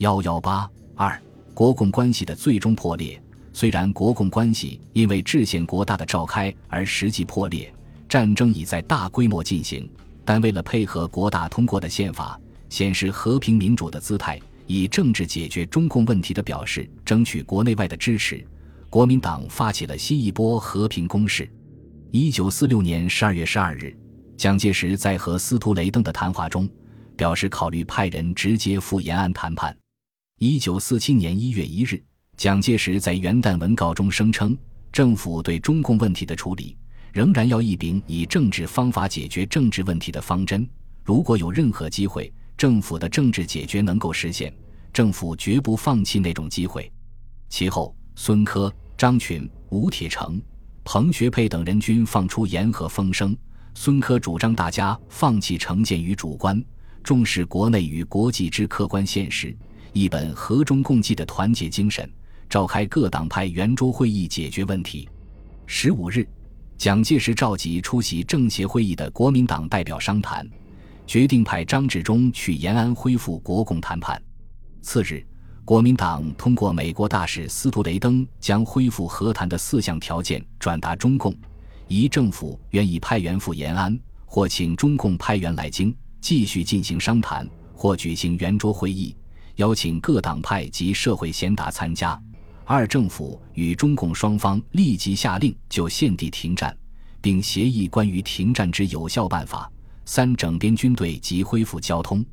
幺幺八二，国共关系的最终破裂。虽然国共关系因为制宪国大的召开而实际破裂，战争已在大规模进行，但为了配合国大通过的宪法，显示和平民主的姿态，以政治解决中共问题的表示，争取国内外的支持，国民党发起了新一波和平攻势。一九四六年十二月十二日，蒋介石在和司徒雷登的谈话中，表示考虑派人直接赴延安谈判。一九四七年一月一日，蒋介石在元旦文告中声称，政府对中共问题的处理仍然要一秉以政治方法解决政治问题的方针。如果有任何机会，政府的政治解决能够实现，政府绝不放弃那种机会。其后，孙科、张群、吴铁城、彭学沛等人均放出言和风声。孙科主张大家放弃成见与主观，重视国内与国际之客观现实。一本和中共济的团结精神，召开各党派圆桌会议解决问题。十五日，蒋介石召集出席政协会议的国民党代表商谈，决定派张治中去延安恢复国共谈判。次日，国民党通过美国大使司徒雷登将恢复和谈的四项条件转达中共：一、政府愿意派员赴延安，或请中共派员来京继续进行商谈，或举行圆桌会议。邀请各党派及社会贤达参加。二政府与中共双方立即下令就现地停战，并协议关于停战之有效办法。三整编军队及恢复交通。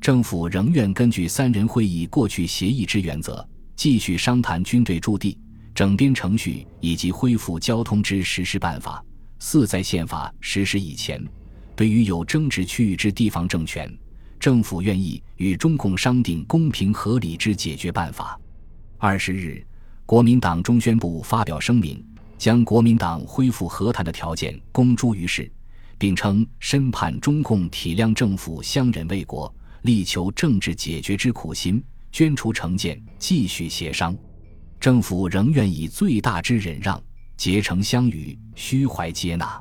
政府仍愿根据三人会议过去协议之原则，继续商谈军队驻地、整编程序以及恢复交通之实施办法。四在宪法实施以前，对于有争执区域之地方政权。政府愿意与中共商定公平合理之解决办法。二十日，国民党中宣部发表声明，将国民党恢复和谈的条件公诸于世，并称深盼中共体谅政府相忍为国、力求政治解决之苦心，捐除成见，继续协商。政府仍愿以最大之忍让，竭诚相与，虚怀接纳。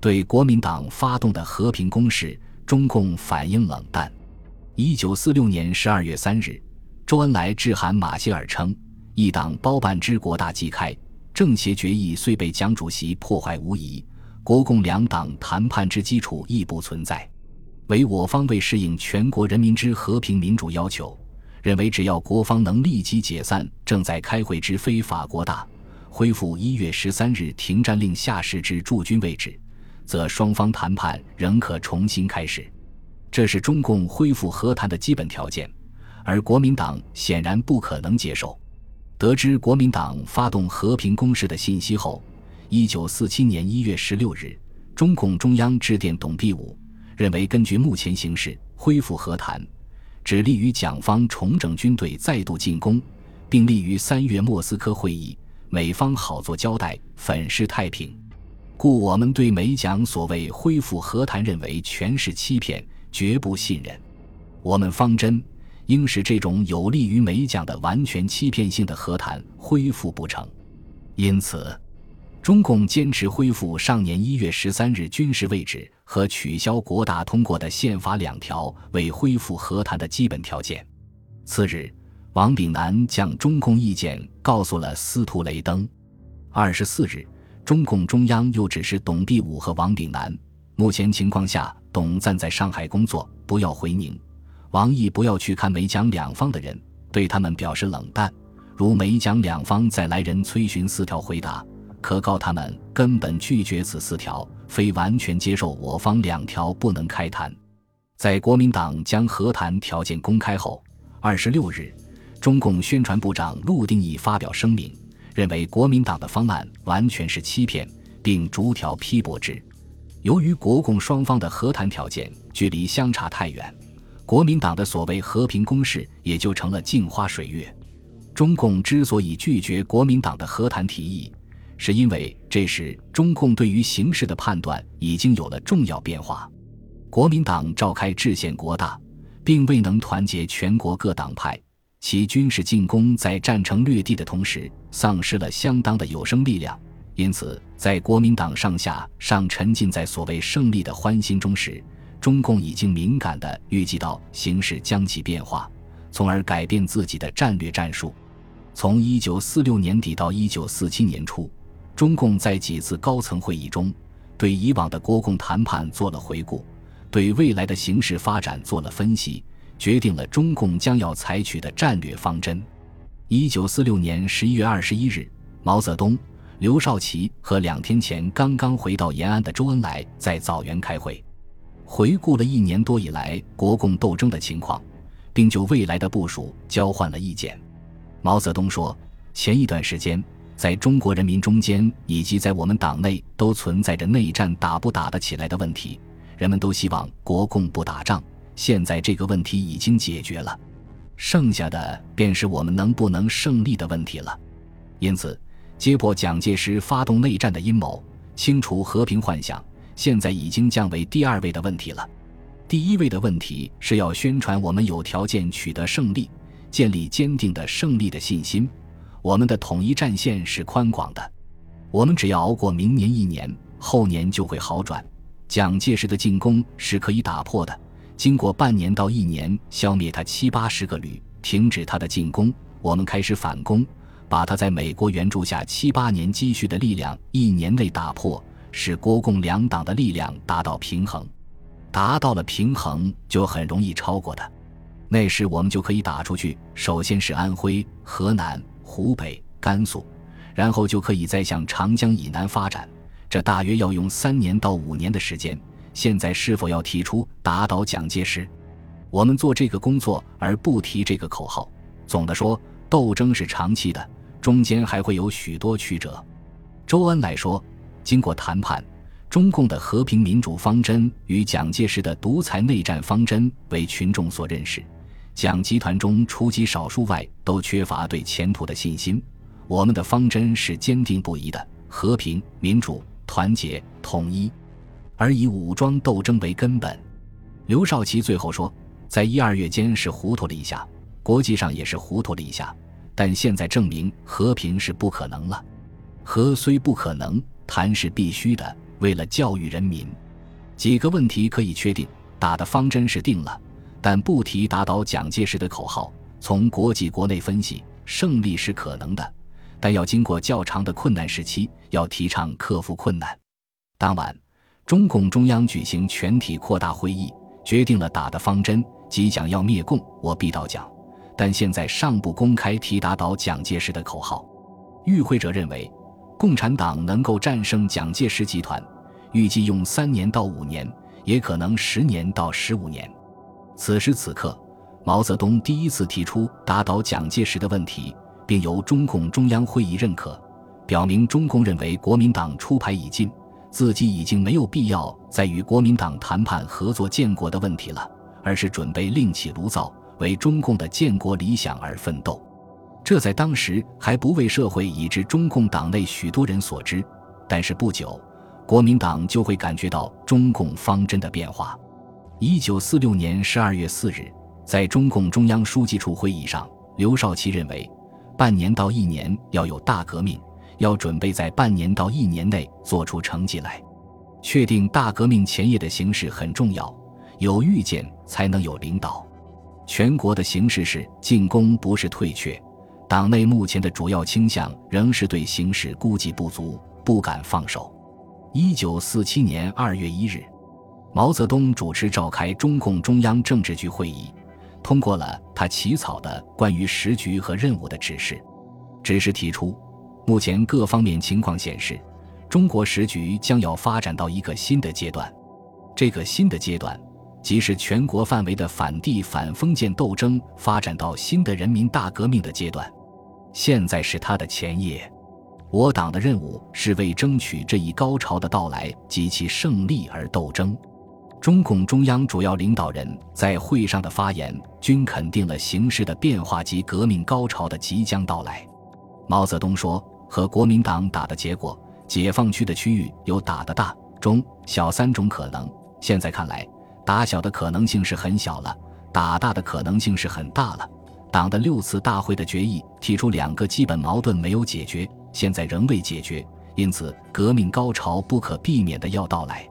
对国民党发动的和平攻势。中共反应冷淡。一九四六年十二月三日，周恩来致函马歇尔称：“一党包办之国大即开，政协决议虽被蒋主席破坏无疑，国共两党谈判之基础亦不存在。唯我方为适应全国人民之和平民主要求，认为只要国方能立即解散正在开会之非法国大，恢复一月十三日停战令下释之驻军位置。”则双方谈判仍可重新开始，这是中共恢复和谈的基本条件，而国民党显然不可能接受。得知国民党发动和平攻势的信息后，一九四七年一月十六日，中共中央致电董必武，认为根据目前形势，恢复和谈只利于蒋方重整军队，再度进攻，并利于三月莫斯科会议，美方好做交代，粉饰太平。故我们对美蒋所谓恢复和谈，认为全是欺骗，绝不信任。我们方针应使这种有利于美蒋的完全欺骗性的和谈恢复不成。因此，中共坚持恢复上年一月十三日军事位置和取消国大通过的宪法两条为恢复和谈的基本条件。次日，王炳南将中共意见告诉了司徒雷登。二十四日。中共中央又指示董必武和王炳南，目前情况下，董暂在上海工作，不要回宁；王毅不要去看美蒋两方的人，对他们表示冷淡。如美蒋两方再来人催询四条回答，可告他们根本拒绝此四条，非完全接受我方两条不能开谈。在国民党将和谈条件公开后，二十六日，中共宣传部长陆定义发表声明。认为国民党的方案完全是欺骗，并逐条批驳之。由于国共双方的和谈条件距离相差太远，国民党的所谓和平攻势也就成了镜花水月。中共之所以拒绝国民党的和谈提议，是因为这时中共对于形势的判断已经有了重要变化。国民党召开制宪国大，并未能团结全国各党派。其军事进攻在战成略地的同时，丧失了相当的有生力量。因此，在国民党上下尚沉浸在所谓胜利的欢欣中时，中共已经敏感地预计到形势将其变化，从而改变自己的战略战术。从一九四六年底到一九四七年初，中共在几次高层会议中，对以往的国共谈判做了回顾，对未来的形势发展做了分析，决定了中共将要采取的战略方针。一九四六年十一月二十一日，毛泽东。刘少奇和两天前刚刚回到延安的周恩来在枣园开会，回顾了一年多以来国共斗争的情况，并就未来的部署交换了意见。毛泽东说：“前一段时间，在中国人民中间以及在我们党内都存在着内战打不打得起来的问题，人们都希望国共不打仗。现在这个问题已经解决了，剩下的便是我们能不能胜利的问题了。因此。”揭破蒋介石发动内战的阴谋，清除和平幻想，现在已经降为第二位的问题了。第一位的问题是要宣传我们有条件取得胜利，建立坚定的胜利的信心。我们的统一战线是宽广的，我们只要熬过明年一年，后年就会好转。蒋介石的进攻是可以打破的，经过半年到一年，消灭他七八十个旅，停止他的进攻，我们开始反攻。把他在美国援助下七八年积蓄的力量一年内打破，使国共两党的力量达到平衡，达到了平衡就很容易超过他，那时我们就可以打出去。首先是安徽、河南、湖北、甘肃，然后就可以再向长江以南发展，这大约要用三年到五年的时间。现在是否要提出打倒蒋介石？我们做这个工作而不提这个口号。总的说，斗争是长期的。中间还会有许多曲折。周恩来说：“经过谈判，中共的和平民主方针与蒋介石的独裁内战方针为群众所认识。蒋集团中除极少数外，都缺乏对前途的信心。我们的方针是坚定不移的：和平、民主、团结、统一，而以武装斗争为根本。”刘少奇最后说：“在一二月间是糊涂了一下，国际上也是糊涂了一下。”但现在证明和平是不可能了，和虽不可能，谈是必须的。为了教育人民，几个问题可以确定：打的方针是定了，但不提打倒蒋介石的口号。从国际国内分析，胜利是可能的，但要经过较长的困难时期，要提倡克服困难。当晚，中共中央举行全体扩大会议，决定了打的方针，即讲要灭共，我必到讲。但现在尚不公开提打倒蒋介石的口号。与会者认为，共产党能够战胜蒋介石集团，预计用三年到五年，也可能十年到十五年。此时此刻，毛泽东第一次提出打倒蒋介石的问题，并由中共中央会议认可，表明中共认为国民党出牌已尽，自己已经没有必要再与国民党谈判合作建国的问题了，而是准备另起炉灶。为中共的建国理想而奋斗，这在当时还不为社会以至中共党内许多人所知。但是不久，国民党就会感觉到中共方针的变化。一九四六年十二月四日，在中共中央书记处会议上，刘少奇认为，半年到一年要有大革命，要准备在半年到一年内做出成绩来。确定大革命前夜的形势很重要，有预见才能有领导。全国的形势是进攻，不是退却。党内目前的主要倾向仍是对形势估计不足，不敢放手。一九四七年二月一日，毛泽东主持召开中共中央政治局会议，通过了他起草的关于时局和任务的指示。指示提出，目前各方面情况显示，中国时局将要发展到一个新的阶段。这个新的阶段。即是全国范围的反帝反封建斗争发展到新的人民大革命的阶段，现在是他的前夜。我党的任务是为争取这一高潮的到来及其胜利而斗争。中共中央主要领导人在会上的发言均肯定了形势的变化及革命高潮的即将到来。毛泽东说：“和国民党打的结果，解放区的区域有打的大、中、小三种可能。现在看来。”打小的可能性是很小了，打大的可能性是很大了。党的六次大会的决议提出两个基本矛盾没有解决，现在仍未解决，因此革命高潮不可避免的要到来。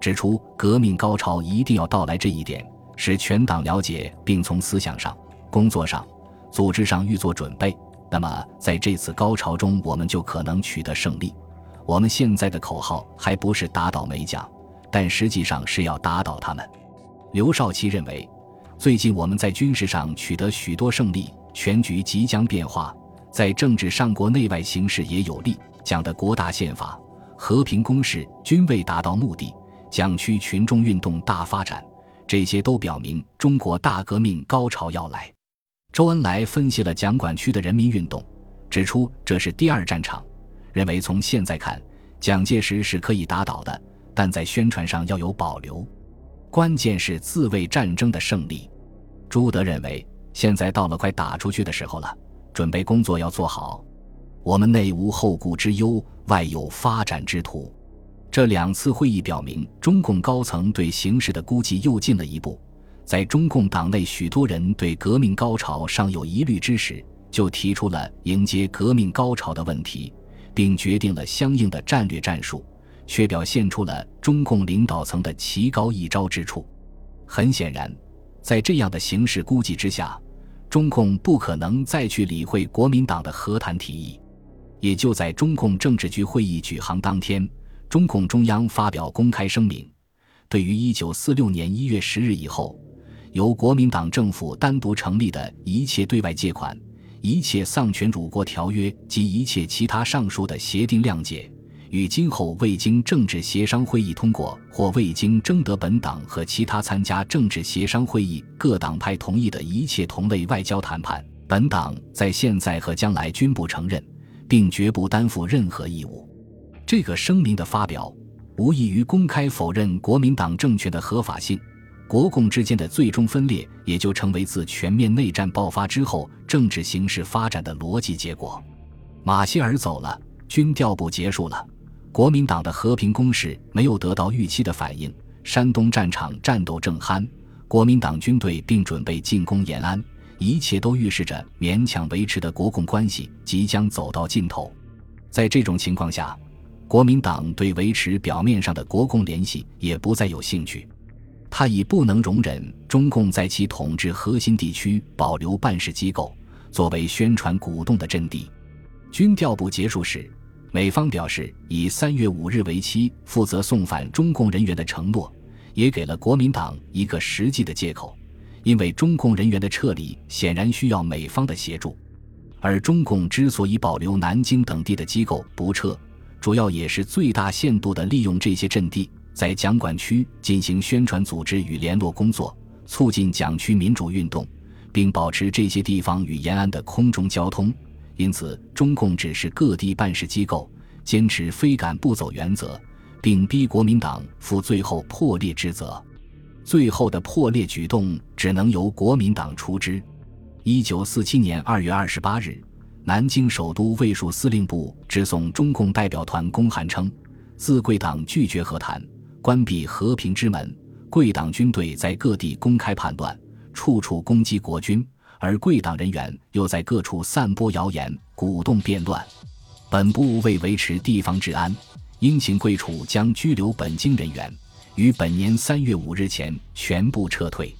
指出革命高潮一定要到来这一点，使全党了解并从思想上、工作上、组织上预做准备，那么在这次高潮中，我们就可能取得胜利。我们现在的口号还不是打倒美蒋，但实际上是要打倒他们。刘少奇认为，最近我们在军事上取得许多胜利，全局即将变化，在政治上国内外形势也有利。讲的国大宪法、和平攻势均未达到目的，蒋区群众运动大发展，这些都表明中国大革命高潮要来。周恩来分析了蒋管区的人民运动，指出这是第二战场，认为从现在看，蒋介石是可以打倒的，但在宣传上要有保留，关键是自卫战争的胜利。朱德认为，现在到了快打出去的时候了，准备工作要做好。我们内无后顾之忧，外有发展之途。这两次会议表明，中共高层对形势的估计又进了一步。在中共党内许多人对革命高潮尚有疑虑之时，就提出了迎接革命高潮的问题，并决定了相应的战略战术，却表现出了中共领导层的奇高一招之处。很显然，在这样的形势估计之下，中共不可能再去理会国民党的和谈提议。也就在中共政治局会议举行当天，中共中央发表公开声明，对于一九四六年一月十日以后由国民党政府单独成立的一切对外借款、一切丧权辱国条约及一切其他上述的协定谅解，与今后未经政治协商会议通过或未经征得本党和其他参加政治协商会议各党派同意的一切同类外交谈判，本党在现在和将来均不承认。并绝不担负任何义务。这个声明的发表，无异于公开否认国民党政权的合法性。国共之间的最终分裂，也就成为自全面内战爆发之后政治形势发展的逻辑结果。马歇尔走了，军调部结束了，国民党的和平攻势没有得到预期的反应。山东战场战斗正酣，国民党军队并准备进攻延安。一切都预示着勉强维持的国共关系即将走到尽头。在这种情况下，国民党对维持表面上的国共联系也不再有兴趣。他已不能容忍中共在其统治核心地区保留办事机构，作为宣传鼓动的阵地。军调部结束时，美方表示以三月五日为期负责送返中共人员的承诺，也给了国民党一个实际的借口。因为中共人员的撤离显然需要美方的协助，而中共之所以保留南京等地的机构不撤，主要也是最大限度地利用这些阵地，在蒋管区进行宣传组织与联络工作，促进蒋区民主运动，并保持这些地方与延安的空中交通。因此，中共指示各地办事机构坚持非赶不走原则，并逼国民党负最后破裂之责。最后的破裂举动只能由国民党出之。一九四七年二月二十八日，南京首都卫戍司令部致送中共代表团公函称：自贵党拒绝和谈，关闭和平之门。贵党军队在各地公开叛乱，处处攻击国军，而贵党人员又在各处散播谣言，鼓动变乱。本部为维持地方治安，应请贵处将拘留本京人员。于本年三月五日前全部撤退。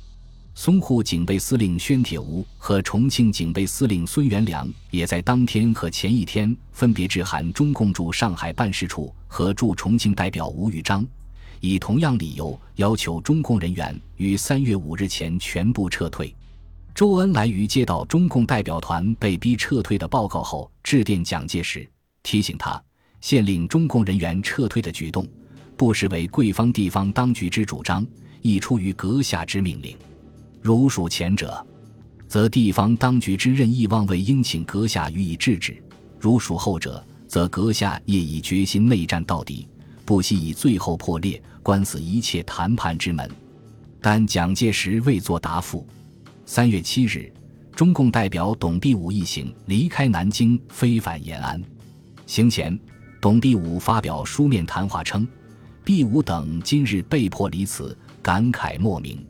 淞沪警备司令宣铁吾和重庆警备司令孙元良也在当天和前一天分别致函中共驻上海办事处和驻重庆代表吴玉章，以同样理由要求中共人员于三月五日前全部撤退。周恩来于接到中共代表团被逼撤退的报告后，致电蒋介石，提醒他限令中共人员撤退的举动。不失为贵方地方当局之主张，亦出于阁下之命令。如属前者，则地方当局之任意妄为，应请阁下予以制止；如属后者，则阁下业已决心内战到底，不惜以最后破裂，关死一切谈判之门。但蒋介石未作答复。三月七日，中共代表董必武一行离开南京，飞返延安。行前，董必武发表书面谈话称。毕武等今日被迫离此，感慨莫名。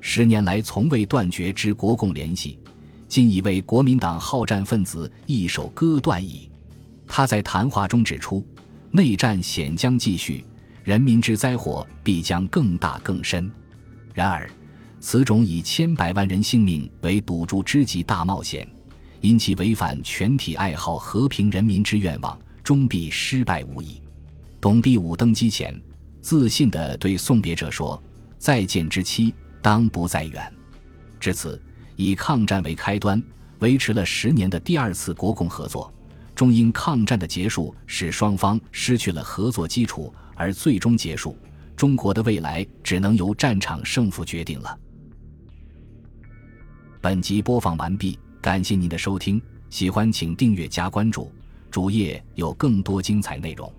十年来从未断绝之国共联系，今已为国民党好战分子一手割断矣。他在谈话中指出，内战险将继续，人民之灾祸必将更大更深。然而，此种以千百万人性命为赌注之极大冒险，因其违反全体爱好和平人民之愿望，终必失败无疑。董必武登基前，自信地对送别者说：“再见之期，当不再远。”至此，以抗战为开端，维持了十年的第二次国共合作，终因抗战的结束，使双方失去了合作基础，而最终结束。中国的未来只能由战场胜负决定了。本集播放完毕，感谢您的收听，喜欢请订阅加关注，主页有更多精彩内容。